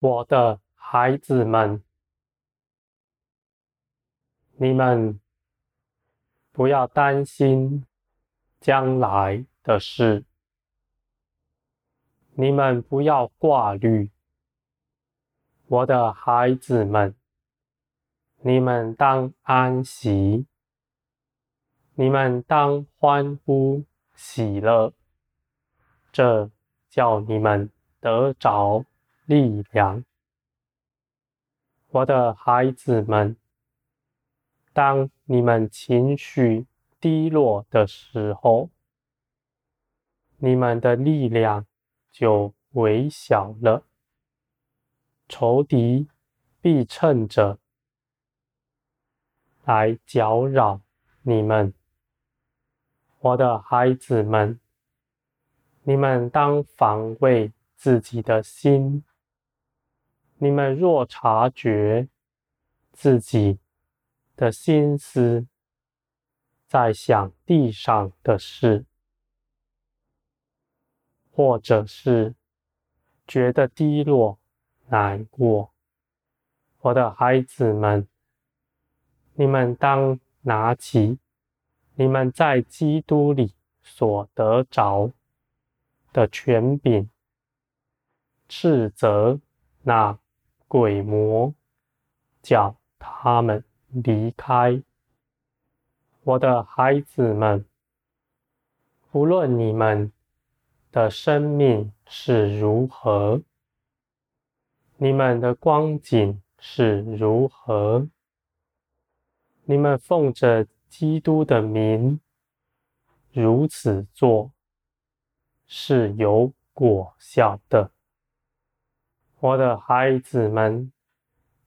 我的孩子们，你们不要担心将来的事，你们不要挂虑。我的孩子们，你们当安息，你们当欢呼喜乐，这叫你们得着力量。我的孩子们，当你们情绪低落的时候，你们的力量就微小了。仇敌必趁着来搅扰你们，我的孩子们，你们当防卫自己的心。你们若察觉自己的心思在想地上的事，或者是觉得低落，难过，我的孩子们，你们当拿起你们在基督里所得着的权柄，斥责那鬼魔，叫他们离开。我的孩子们，无论你们的生命是如何。你们的光景是如何？你们奉着基督的名如此做，是有果效的。我的孩子们，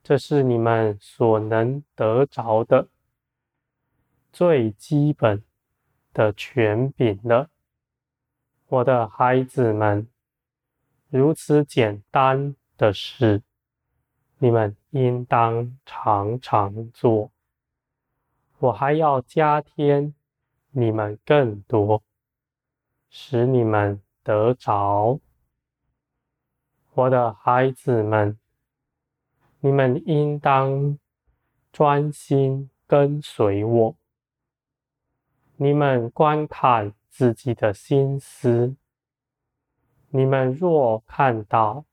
这是你们所能得着的最基本的权柄了。我的孩子们，如此简单。的事，你们应当常常做。我还要加添你们更多，使你们得着。我的孩子们，你们应当专心跟随我。你们观看自己的心思，你们若看到。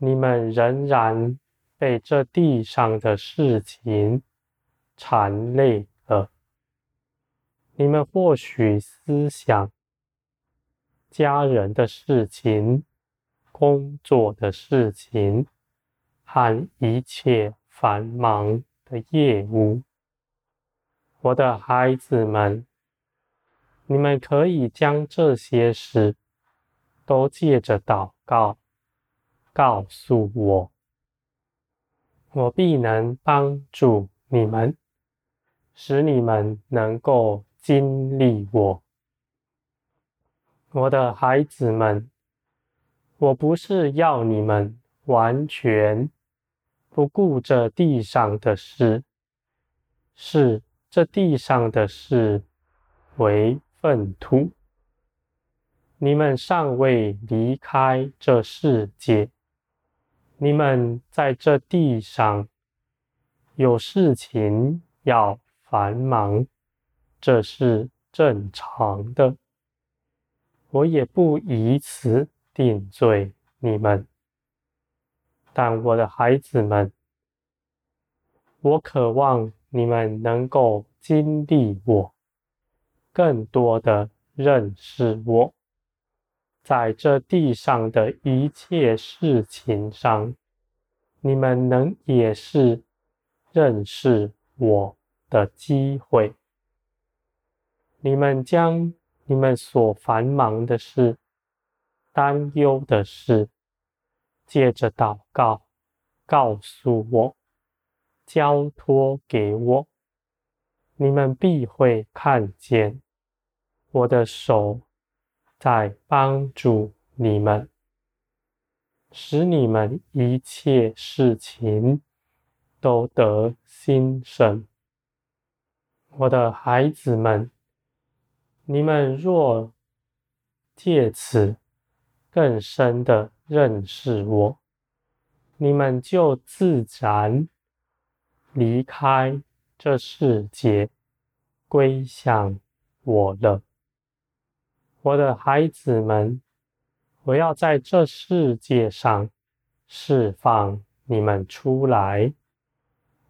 你们仍然被这地上的事情缠累了。你们或许思想家人的事情、工作的事情和一切繁忙的业务。我的孩子们，你们可以将这些事都借着祷告。告诉我，我必能帮助你们，使你们能够经历我。我的孩子们，我不是要你们完全不顾这地上的事，是这地上的事为粪土。你们尚未离开这世界。你们在这地上有事情要繁忙，这是正常的。我也不以此定罪你们。但我的孩子们，我渴望你们能够经历我，更多的认识我。在这地上的一切事情上，你们能也是认识我的机会。你们将你们所繁忙的事、担忧的事，借着祷告告诉我，交托给我，你们必会看见我的手。在帮助你们，使你们一切事情都得心神。我的孩子们，你们若借此更深的认识我，你们就自然离开这世界，归向我了。我的孩子们，我要在这世界上释放你们出来，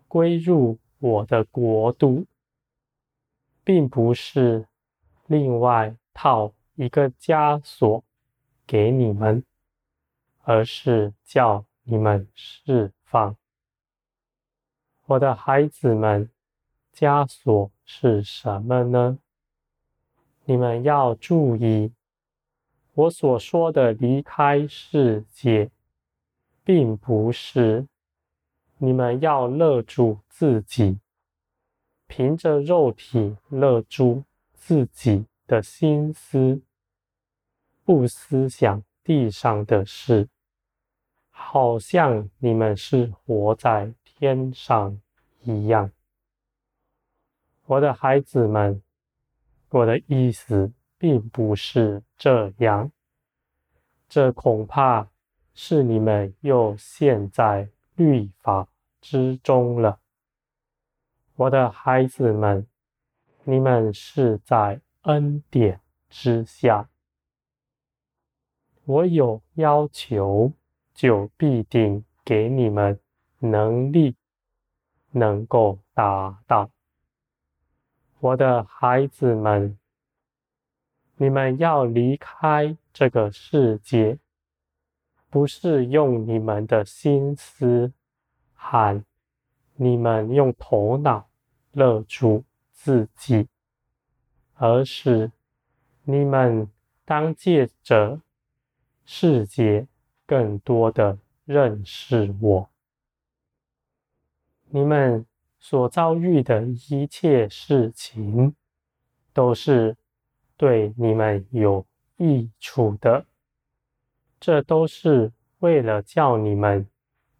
归入我的国度，并不是另外套一个枷锁给你们，而是叫你们释放。我的孩子们，枷锁是什么呢？你们要注意，我所说的离开世界，并不是你们要勒住自己，凭着肉体勒住自己的心思，不思想地上的事，好像你们是活在天上一样。我的孩子们。我的意思并不是这样，这恐怕是你们又陷在律法之中了。我的孩子们，你们是在恩典之下。我有要求，就必定给你们能力，能够达到。我的孩子们，你们要离开这个世界，不是用你们的心思喊你们用头脑勒住自己，而是你们当借着世界更多的认识我，你们。所遭遇的一切事情，都是对你们有益处的。这都是为了叫你们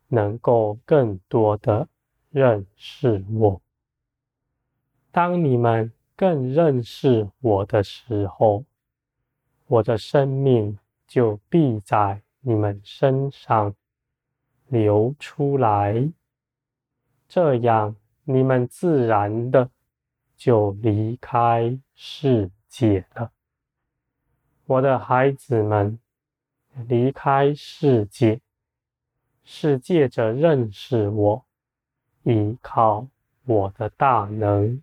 能够更多的认识我。当你们更认识我的时候，我的生命就必在你们身上流出来。这样。你们自然的就离开世界了，我的孩子们，离开世界是借着认识我，依靠我的大能。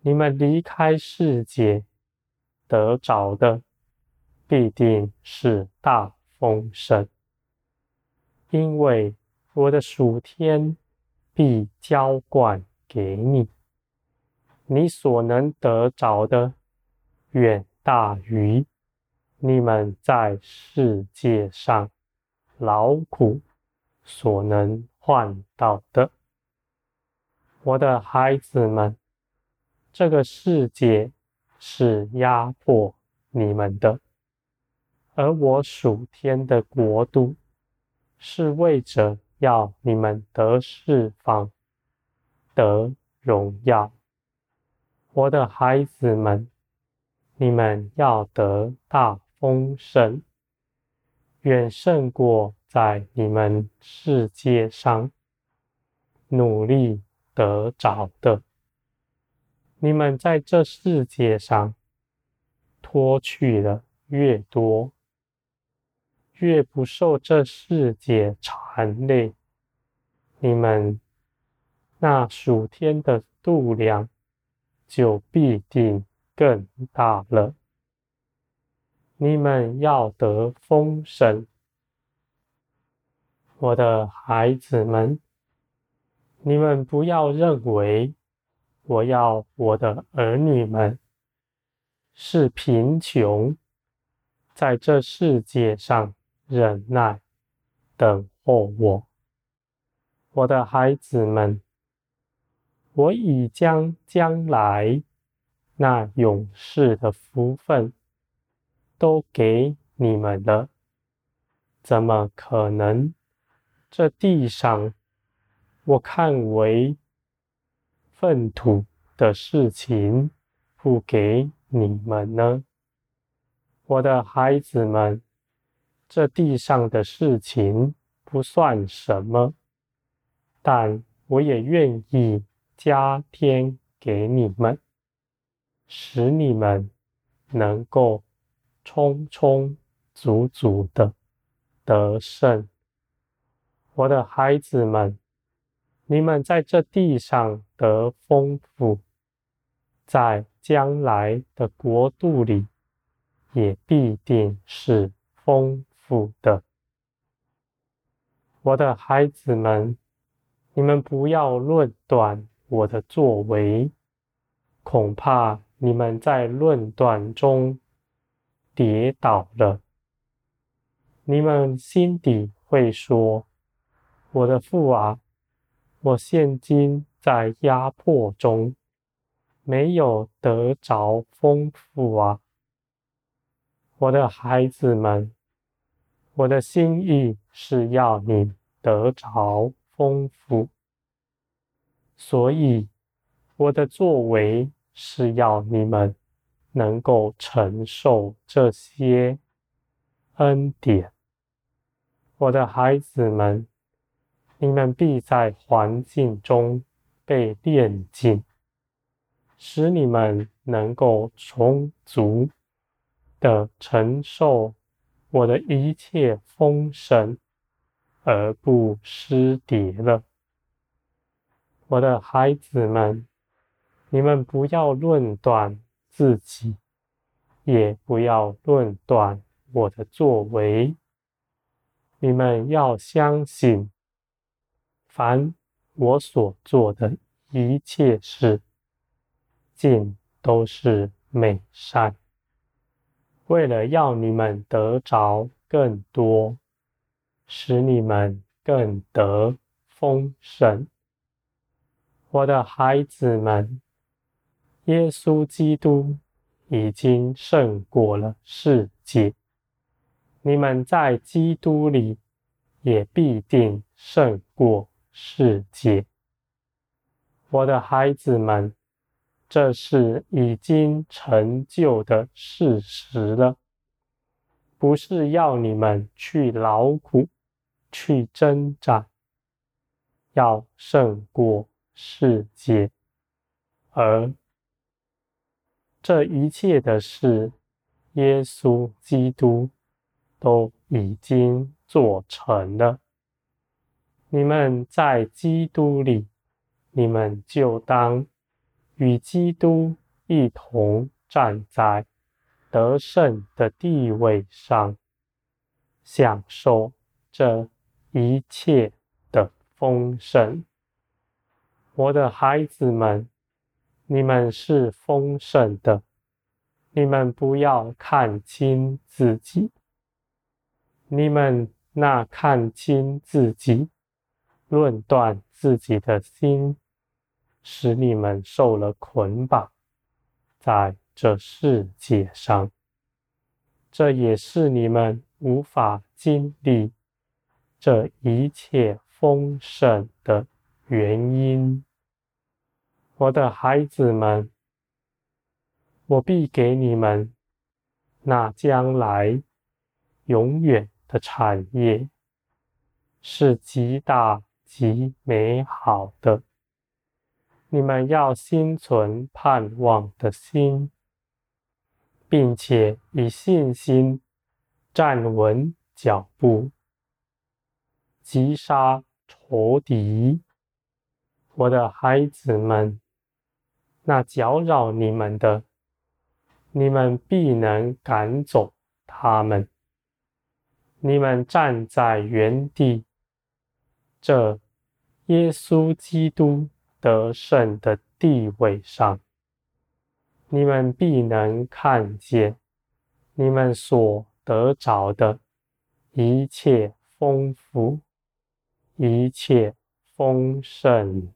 你们离开世界得着的，必定是大丰盛，因为我的属天。必浇灌给你，你所能得着的，远大于你们在世界上劳苦所能换到的。我的孩子们，这个世界是压迫你们的，而我属天的国度是为着。要你们得释放，得荣耀，我的孩子们，你们要得大丰盛，远胜过在你们世界上努力得着的。你们在这世界上脱去了越多。越不受这世界缠累，你们那属天的度量就必定更大了。你们要得丰盛，我的孩子们，你们不要认为我要我的儿女们是贫穷，在这世界上。忍耐，等候我，我的孩子们，我已将将来那永世的福分都给你们了，怎么可能这地上我看为粪土的事情不给你们呢？我的孩子们。这地上的事情不算什么，但我也愿意加添给你们，使你们能够充充足足的得胜。我的孩子们，你们在这地上得丰富，在将来的国度里也必定是丰的。我的孩子们，你们不要论断我的作为，恐怕你们在论断中跌倒了。你们心底会说：“我的父啊，我现今在压迫中，没有得着丰富啊。”我的孩子们，我的心意是要你得着丰富，所以我的作为是要你们能够承受这些恩典。我的孩子们，你们必在环境中被炼净，使你们能够充足的承受我的一切丰盛，而不失跌了。我的孩子们，你们不要论断自己，也不要论断我的作为。你们要相信，凡我所做的一切事，尽都是美善，为了要你们得着更多，使你们更得丰盛。我的孩子们，耶稣基督已经胜过了世界。你们在基督里也必定胜过世界，我的孩子们，这是已经成就的事实了，不是要你们去劳苦、去挣扎，要胜过世界，而这一切的事，耶稣基督。都已经做成了。你们在基督里，你们就当与基督一同站在得胜的地位上，享受这一切的丰盛。我的孩子们，你们是丰盛的，你们不要看轻自己。你们那看轻自己、论断自己的心，使你们受了捆绑，在这世界上，这也是你们无法经历这一切丰盛的原因。我的孩子们，我必给你们那将来永远。的产业是极大极美好的，你们要心存盼望的心，并且以信心站稳脚步，击杀仇敌。我的孩子们，那搅扰你们的，你们必能赶走他们。你们站在原地，这耶稣基督得胜的地位上，你们必能看见你们所得着的一切丰富，一切丰盛。